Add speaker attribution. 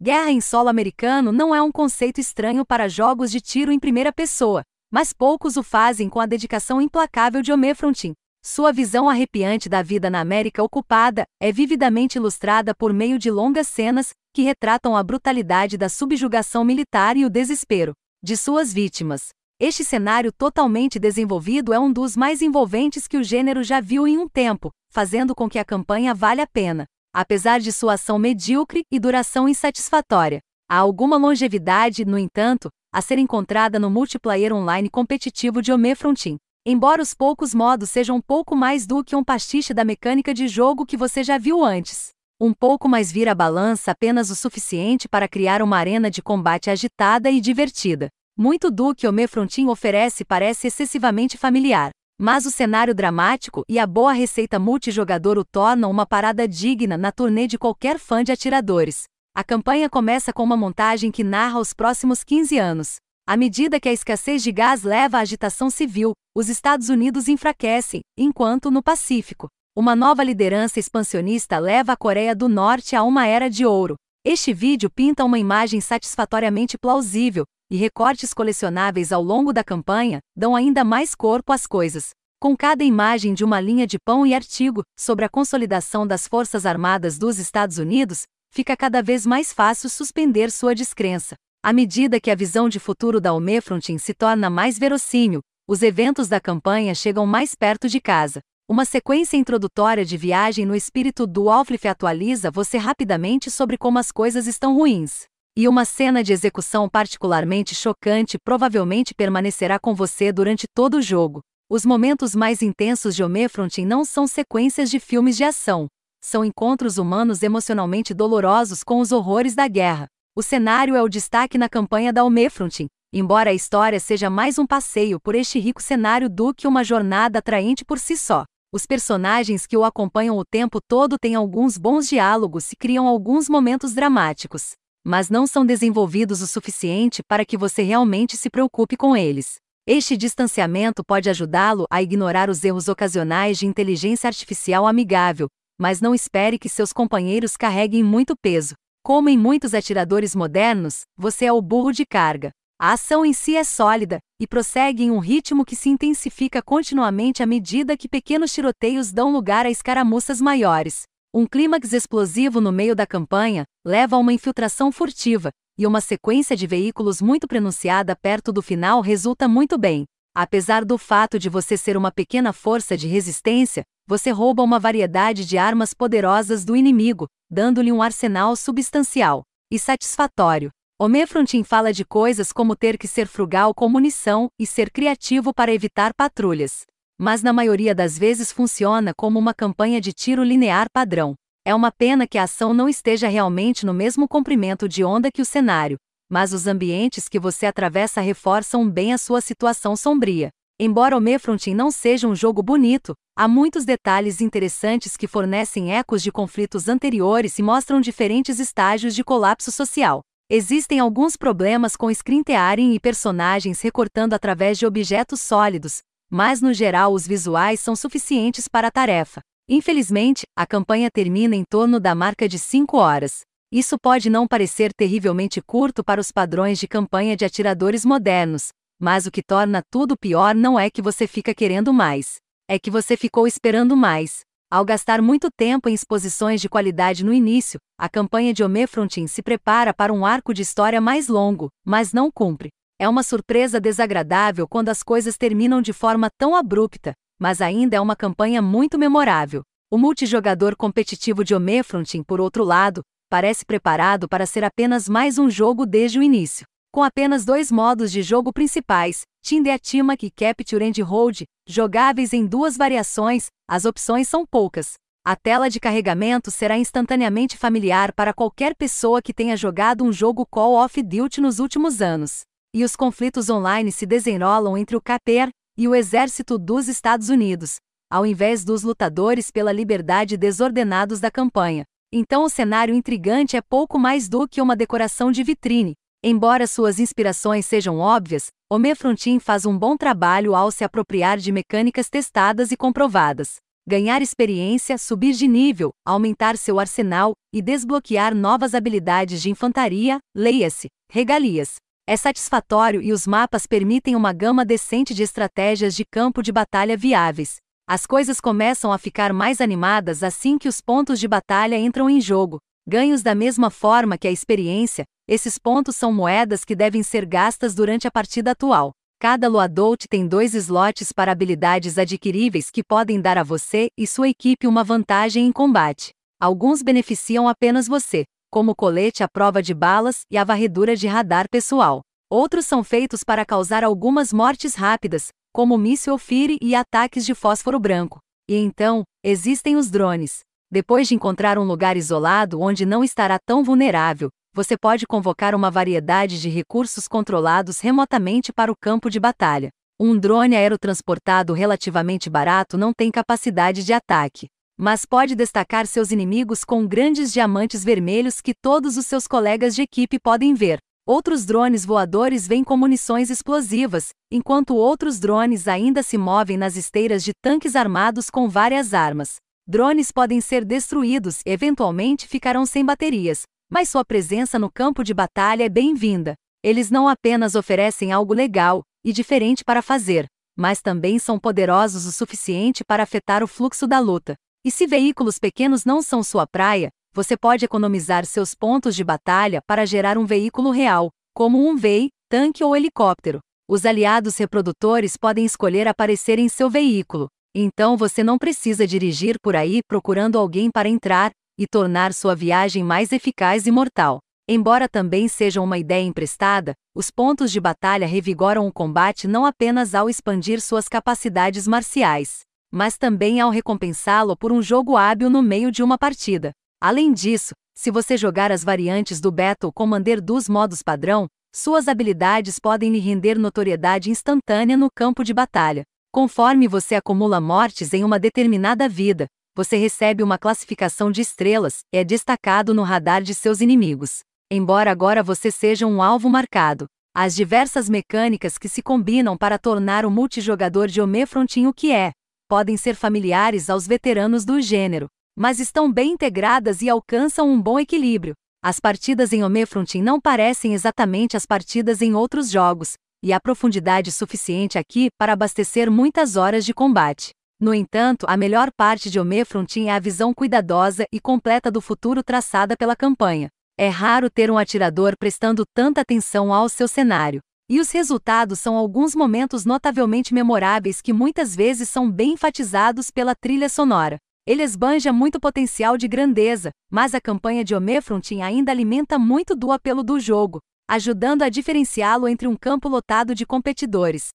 Speaker 1: Guerra em solo americano não é um conceito estranho para jogos de tiro em primeira pessoa, mas poucos o fazem com a dedicação implacável de Homefrontin. Sua visão arrepiante da vida na América ocupada é vividamente ilustrada por meio de longas cenas que retratam a brutalidade da subjugação militar e o desespero de suas vítimas. Este cenário totalmente desenvolvido é um dos mais envolventes que o gênero já viu em um tempo, fazendo com que a campanha valha a pena. Apesar de sua ação medíocre e duração insatisfatória, há alguma longevidade, no entanto, a ser encontrada no multiplayer online competitivo de Homefrontin. Embora os poucos modos sejam um pouco mais do que um pastiche da mecânica de jogo que você já viu antes. Um pouco mais vira a balança apenas o suficiente para criar uma arena de combate agitada e divertida. Muito do que Homefrontin oferece parece excessivamente familiar. Mas o cenário dramático e a boa receita multijogador o tornam uma parada digna na turnê de qualquer fã de atiradores. A campanha começa com uma montagem que narra os próximos 15 anos. À medida que a escassez de gás leva à agitação civil, os Estados Unidos enfraquecem, enquanto no Pacífico, uma nova liderança expansionista leva a Coreia do Norte a uma era de ouro. Este vídeo pinta uma imagem satisfatoriamente plausível, e recortes colecionáveis ao longo da campanha dão ainda mais corpo às coisas. Com cada imagem de uma linha de pão e artigo sobre a consolidação das Forças Armadas dos Estados Unidos, fica cada vez mais fácil suspender sua descrença. À medida que a visão de futuro da Homefrontin se torna mais verossímil, os eventos da campanha chegam mais perto de casa. Uma sequência introdutória de viagem no espírito do Alflif atualiza você rapidamente sobre como as coisas estão ruins. E uma cena de execução particularmente chocante provavelmente permanecerá com você durante todo o jogo. Os momentos mais intensos de Homefrontin não são sequências de filmes de ação. São encontros humanos emocionalmente dolorosos com os horrores da guerra. O cenário é o destaque na campanha da Homefrontin, embora a história seja mais um passeio por este rico cenário do que uma jornada atraente por si só. Os personagens que o acompanham o tempo todo têm alguns bons diálogos e criam alguns momentos dramáticos mas não são desenvolvidos o suficiente para que você realmente se preocupe com eles. Este distanciamento pode ajudá-lo a ignorar os erros ocasionais de inteligência artificial amigável, mas não espere que seus companheiros carreguem muito peso. Como em muitos atiradores modernos, você é o burro de carga. A ação em si é sólida e prossegue em um ritmo que se intensifica continuamente à medida que pequenos tiroteios dão lugar a escaramuças maiores. Um clímax explosivo no meio da campanha leva a uma infiltração furtiva, e uma sequência de veículos muito pronunciada perto do final resulta muito bem. Apesar do fato de você ser uma pequena força de resistência, você rouba uma variedade de armas poderosas do inimigo, dando-lhe um arsenal substancial e satisfatório. Homefrontin fala de coisas como ter que ser frugal com munição e ser criativo para evitar patrulhas mas na maioria das vezes funciona como uma campanha de tiro linear padrão. É uma pena que a ação não esteja realmente no mesmo comprimento de onda que o cenário, mas os ambientes que você atravessa reforçam bem a sua situação sombria. Embora o Mefrontin não seja um jogo bonito, há muitos detalhes interessantes que fornecem ecos de conflitos anteriores e mostram diferentes estágios de colapso social. Existem alguns problemas com screen tearing e personagens recortando através de objetos sólidos, mas no geral os visuais são suficientes para a tarefa. Infelizmente, a campanha termina em torno da marca de 5 horas. Isso pode não parecer terrivelmente curto para os padrões de campanha de atiradores modernos, mas o que torna tudo pior não é que você fica querendo mais, é que você ficou esperando mais. Ao gastar muito tempo em exposições de qualidade no início, a campanha de Homefrontin se prepara para um arco de história mais longo, mas não cumpre. É uma surpresa desagradável quando as coisas terminam de forma tão abrupta, mas ainda é uma campanha muito memorável. O multijogador competitivo de Homefrontin, por outro lado, parece preparado para ser apenas mais um jogo desde o início. Com apenas dois modos de jogo principais, Tindeatima e Capture and Hold, jogáveis em duas variações, as opções são poucas. A tela de carregamento será instantaneamente familiar para qualquer pessoa que tenha jogado um jogo Call of Duty nos últimos anos e os conflitos online se desenrolam entre o KPER e o Exército dos Estados Unidos, ao invés dos lutadores pela liberdade desordenados da campanha. Então o cenário intrigante é pouco mais do que uma decoração de vitrine. Embora suas inspirações sejam óbvias, Homefrontin faz um bom trabalho ao se apropriar de mecânicas testadas e comprovadas. ganhar experiência, subir de nível, aumentar seu arsenal e desbloquear novas habilidades de infantaria, leia-se, regalias. É satisfatório e os mapas permitem uma gama decente de estratégias de campo de batalha viáveis. As coisas começam a ficar mais animadas assim que os pontos de batalha entram em jogo. Ganhos da mesma forma que a experiência, esses pontos são moedas que devem ser gastas durante a partida atual. Cada Loadout tem dois slots para habilidades adquiríveis que podem dar a você e sua equipe uma vantagem em combate. Alguns beneficiam apenas você, como o colete à prova de balas e a varredura de radar pessoal. Outros são feitos para causar algumas mortes rápidas, como míssil Fire e ataques de fósforo branco. E então, existem os drones. Depois de encontrar um lugar isolado onde não estará tão vulnerável, você pode convocar uma variedade de recursos controlados remotamente para o campo de batalha. Um drone aerotransportado relativamente barato não tem capacidade de ataque, mas pode destacar seus inimigos com grandes diamantes vermelhos que todos os seus colegas de equipe podem ver. Outros drones voadores vêm com munições explosivas, enquanto outros drones ainda se movem nas esteiras de tanques armados com várias armas. Drones podem ser destruídos e eventualmente ficarão sem baterias, mas sua presença no campo de batalha é bem-vinda. Eles não apenas oferecem algo legal e diferente para fazer, mas também são poderosos o suficiente para afetar o fluxo da luta. E se veículos pequenos não são sua praia, você pode economizar seus pontos de batalha para gerar um veículo real, como um VEI, tanque ou helicóptero. Os aliados reprodutores podem escolher aparecer em seu veículo, então você não precisa dirigir por aí procurando alguém para entrar, e tornar sua viagem mais eficaz e mortal. Embora também seja uma ideia emprestada, os pontos de batalha revigoram o combate não apenas ao expandir suas capacidades marciais, mas também ao recompensá-lo por um jogo hábil no meio de uma partida. Além disso, se você jogar as variantes do Battle Commander dos modos padrão, suas habilidades podem lhe render notoriedade instantânea no campo de batalha. Conforme você acumula mortes em uma determinada vida, você recebe uma classificação de estrelas e é destacado no radar de seus inimigos. Embora agora você seja um alvo marcado, as diversas mecânicas que se combinam para tornar o multijogador de Homefrontin o que é, podem ser familiares aos veteranos do gênero, mas estão bem integradas e alcançam um bom equilíbrio. As partidas em Homefrontin não parecem exatamente as partidas em outros jogos, e há profundidade suficiente aqui para abastecer muitas horas de combate. No entanto, a melhor parte de Homefrontin é a visão cuidadosa e completa do futuro traçada pela campanha. É raro ter um atirador prestando tanta atenção ao seu cenário. E os resultados são alguns momentos notavelmente memoráveis que muitas vezes são bem enfatizados pela trilha sonora. Ele esbanja muito potencial de grandeza, mas a campanha de Homefrontin ainda alimenta muito do apelo do jogo, ajudando a diferenciá-lo entre um campo lotado de competidores